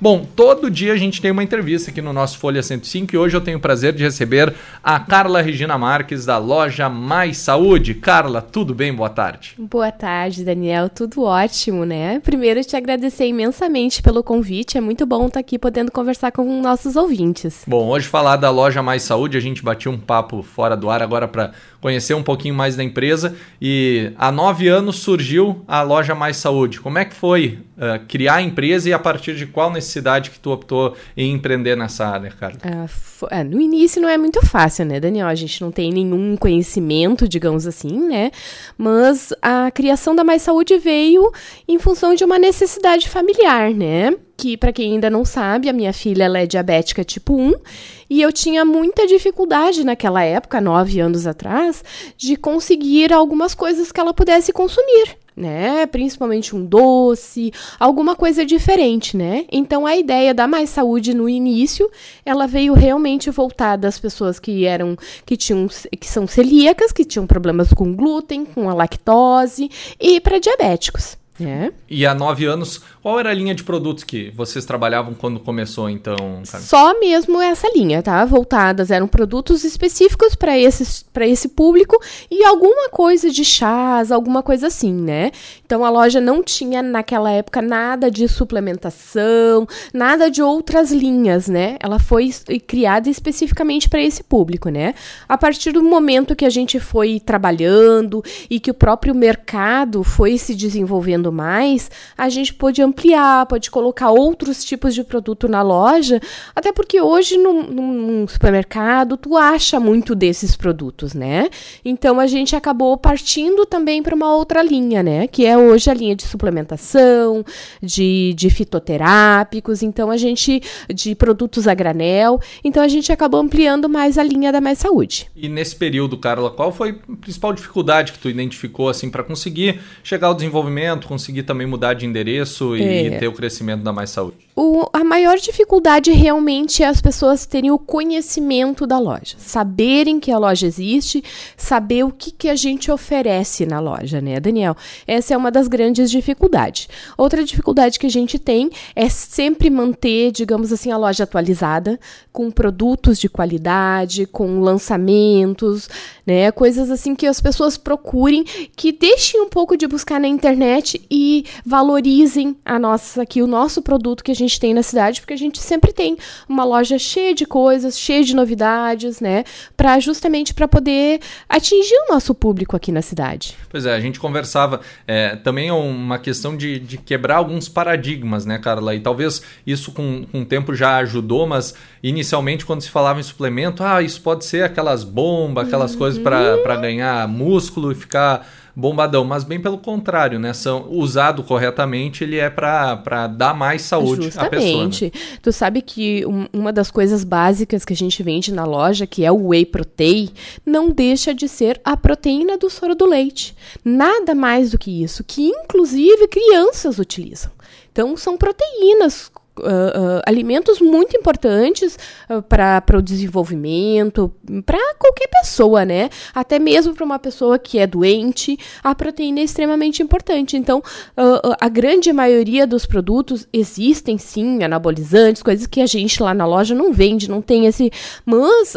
Bom, todo dia a gente tem uma entrevista aqui no nosso Folha 105 e hoje eu tenho o prazer de receber a Carla Regina Marques da loja Mais Saúde. Carla, tudo bem? Boa tarde. Boa tarde, Daniel. Tudo ótimo, né? Primeiro, te agradecer imensamente pelo convite. É muito bom estar aqui podendo conversar com nossos ouvintes. Bom, hoje falar da loja Mais Saúde, a gente bateu um papo fora do ar agora para conhecer um pouquinho mais da empresa e há nove anos surgiu a loja Mais Saúde. Como é que foi uh, criar a empresa e a partir de qual necessidade que tu optou em empreender nessa área, Carla? Uh, no início não é muito fácil, né, Daniel? A gente não tem nenhum conhecimento, digamos assim, né? Mas a criação da Mais Saúde veio em função de uma necessidade familiar, né? que, para quem ainda não sabe, a minha filha é diabética tipo 1 e eu tinha muita dificuldade naquela época, nove anos atrás, de conseguir algumas coisas que ela pudesse consumir. Né? Principalmente um doce, alguma coisa diferente, né? Então a ideia da Mais Saúde no início, ela veio realmente voltada às pessoas que eram que tinham que são celíacas, que tinham problemas com glúten, com a lactose e para diabéticos. É. E há nove anos, qual era a linha de produtos que vocês trabalhavam quando começou, então? Só mesmo essa linha, tá? Voltadas, eram produtos específicos para esse público e alguma coisa de chás, alguma coisa assim, né? Então a loja não tinha naquela época nada de suplementação, nada de outras linhas, né? Ela foi criada especificamente para esse público, né? A partir do momento que a gente foi trabalhando e que o próprio mercado foi se desenvolvendo mais, a gente pode ampliar, pode colocar outros tipos de produto na loja, até porque hoje num, num supermercado tu acha muito desses produtos, né? Então a gente acabou partindo também para uma outra linha, né? Que é hoje a linha de suplementação, de, de fitoterápicos, então a gente de produtos a granel, então a gente acabou ampliando mais a linha da Mais Saúde. E nesse período, Carla, qual foi a principal dificuldade que tu identificou assim para conseguir chegar ao desenvolvimento, conseguir também mudar de endereço e é. ter o crescimento da Mais Saúde? O, a maior dificuldade realmente é as pessoas terem o conhecimento da loja, saberem que a loja existe, saber o que, que a gente oferece na loja, né, Daniel? Essa é uma das grandes dificuldades. Outra dificuldade que a gente tem é sempre manter, digamos assim, a loja atualizada, com produtos de qualidade, com lançamentos, né, coisas assim que as pessoas procurem, que deixem um pouco de buscar na internet e valorizem a nossa aqui o nosso produto que a gente tem na cidade, porque a gente sempre tem uma loja cheia de coisas, cheia de novidades, né, para justamente para poder atingir o nosso público aqui na cidade. Pois é, a gente conversava é, também é uma questão de, de quebrar alguns paradigmas, né, Carla? E talvez isso com, com o tempo já ajudou, mas inicialmente quando se falava em suplemento, ah, isso pode ser aquelas bombas, aquelas uhum. coisas para ganhar músculo e ficar bombadão, mas bem pelo contrário, né? São, usado corretamente, ele é para dar mais saúde Justamente. à pessoa. Né? Tu sabe que um, uma das coisas básicas que a gente vende na loja, que é o whey protein, não deixa de ser a proteína do soro do leite. Nada mais do que isso, que inclusive crianças utilizam. Então, são proteínas uh, alimentos muito importantes uh, para o desenvolvimento, para qualquer pessoa, né? Até mesmo para uma pessoa que é doente, a proteína é extremamente importante. Então, uh, a grande maioria dos produtos existem sim anabolizantes, coisas que a gente lá na loja não vende, não tem esse. Mas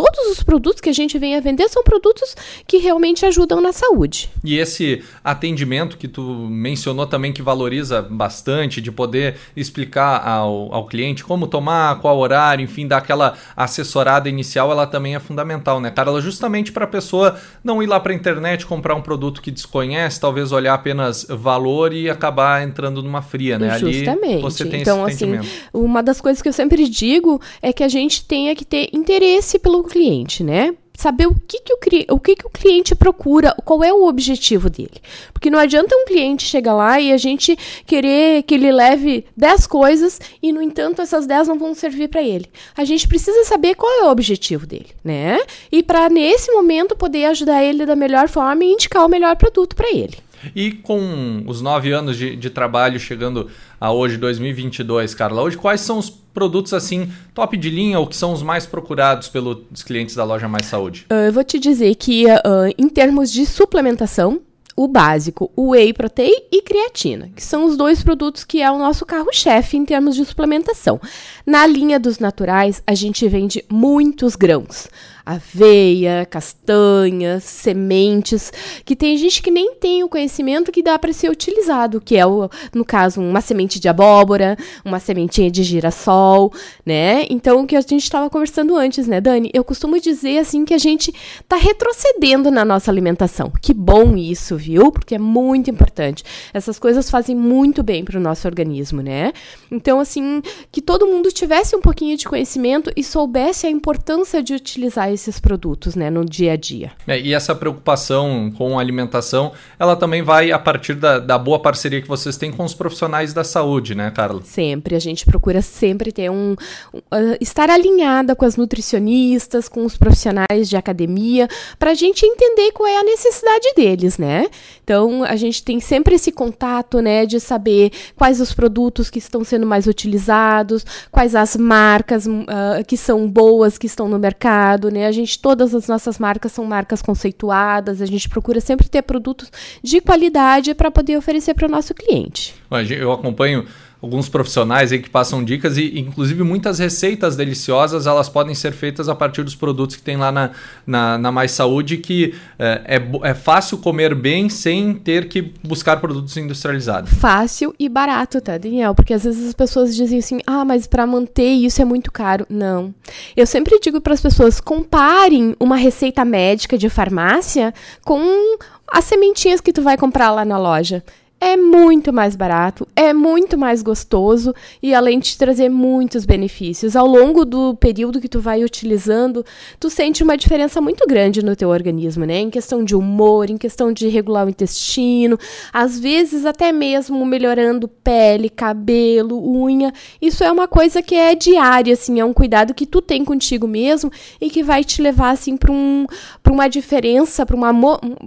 todos os produtos que a gente vem a vender são produtos que realmente ajudam na saúde. E esse atendimento que tu mencionou também que valoriza bastante, de poder explicar ao, ao cliente como tomar, qual horário, enfim, dar aquela assessorada inicial, ela também é fundamental, né, Carla? Justamente para a pessoa não ir lá para a internet comprar um produto que desconhece, talvez olhar apenas valor e acabar entrando numa fria, né? Justamente. Ali você tem então, esse assim, uma das coisas que eu sempre digo é que a gente tenha que ter interesse pelo cliente, né? Saber o que, que, o, o, que, que o cliente procura, qual é o objetivo dele. Porque não adianta um cliente chegar lá e a gente querer que ele leve 10 coisas e, no entanto, essas 10 não vão servir para ele. A gente precisa saber qual é o objetivo dele, né? E para, nesse momento, poder ajudar ele da melhor forma e indicar o melhor produto para ele. E com os nove anos de, de, trabalho chegando a hoje, 2022, Carla, hoje quais são os produtos assim top de linha ou que são os mais procurados pelos clientes da loja Mais Saúde? Uh, eu vou te dizer que uh, em termos de suplementação, o básico, o whey protein e creatina, que são os dois produtos que é o nosso carro-chefe em termos de suplementação. Na linha dos naturais, a gente vende muitos grãos aveia, castanhas, sementes, que tem gente que nem tem o conhecimento que dá para ser utilizado, que é, o, no caso, uma semente de abóbora, uma sementinha de girassol, né? Então, o que a gente estava conversando antes, né, Dani? Eu costumo dizer, assim, que a gente está retrocedendo na nossa alimentação. Que bom isso, viu? Porque é muito importante. Essas coisas fazem muito bem para o nosso organismo, né? Então, assim, que todo mundo tivesse um pouquinho de conhecimento e soubesse a importância de utilizar esses produtos, né, no dia a dia. É, e essa preocupação com a alimentação, ela também vai a partir da, da, boa parceria que vocês têm com os profissionais da saúde, né, Carla? Sempre, a gente procura sempre ter um, um uh, estar alinhada com as nutricionistas, com os profissionais de academia, para a gente entender qual é a necessidade deles, né? Então, a gente tem sempre esse contato, né, de saber quais os produtos que estão sendo mais utilizados, quais as marcas uh, que são boas que estão no mercado, né? A gente, todas as nossas marcas são marcas conceituadas, a gente procura sempre ter produtos de qualidade para poder oferecer para o nosso cliente. Eu acompanho alguns profissionais aí que passam dicas e inclusive muitas receitas deliciosas elas podem ser feitas a partir dos produtos que tem lá na, na, na Mais Saúde que é, é, é, fácil comer bem sem ter que buscar produtos industrializados. Fácil e barato, tá, Daniel? Porque às vezes as pessoas dizem assim, ah, mas para manter isso é muito caro. Não. Eu sempre digo para as pessoas, comparem uma receita médica de farmácia com as sementinhas que tu vai comprar lá na loja é muito mais barato, é muito mais gostoso e além de trazer muitos benefícios. Ao longo do período que tu vai utilizando, tu sente uma diferença muito grande no teu organismo, né? Em questão de humor, em questão de regular o intestino, às vezes até mesmo melhorando pele, cabelo, unha. Isso é uma coisa que é diária, assim, é um cuidado que tu tem contigo mesmo e que vai te levar assim para um, para uma diferença, para uma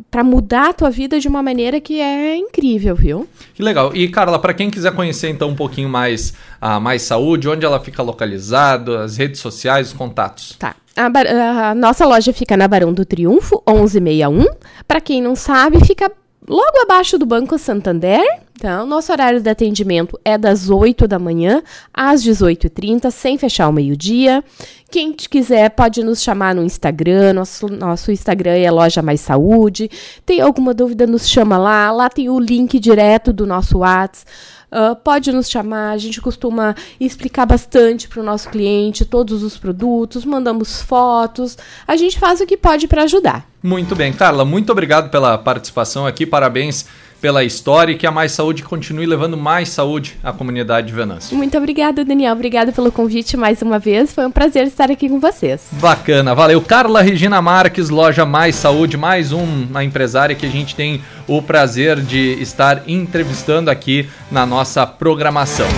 para mudar a tua vida de uma maneira que é incrível viu? Que legal. E, Carla, para quem quiser conhecer então um pouquinho mais a Mais Saúde, onde ela fica localizada, as redes sociais, os contatos. Tá. A, a nossa loja fica na Barão do Triunfo, 1161. Para quem não sabe, fica logo abaixo do Banco Santander. Então, nosso horário de atendimento é das 8 da manhã às 18h30, sem fechar o meio-dia. Quem quiser pode nos chamar no Instagram, nosso, nosso Instagram é Loja Mais Saúde. Tem alguma dúvida, nos chama lá. Lá tem o link direto do nosso WhatsApp. Uh, pode nos chamar, a gente costuma explicar bastante para o nosso cliente todos os produtos, mandamos fotos, a gente faz o que pode para ajudar. Muito bem, Carla, muito obrigado pela participação aqui, parabéns pela história e que a Mais Saúde continue levando mais saúde à comunidade de Venâncio. Muito obrigada, Daniel. Obrigada pelo convite mais uma vez. Foi um prazer estar aqui com vocês. Bacana, valeu. Carla Regina Marques, loja Mais Saúde, mais uma empresária que a gente tem o prazer de estar entrevistando aqui na nossa programação.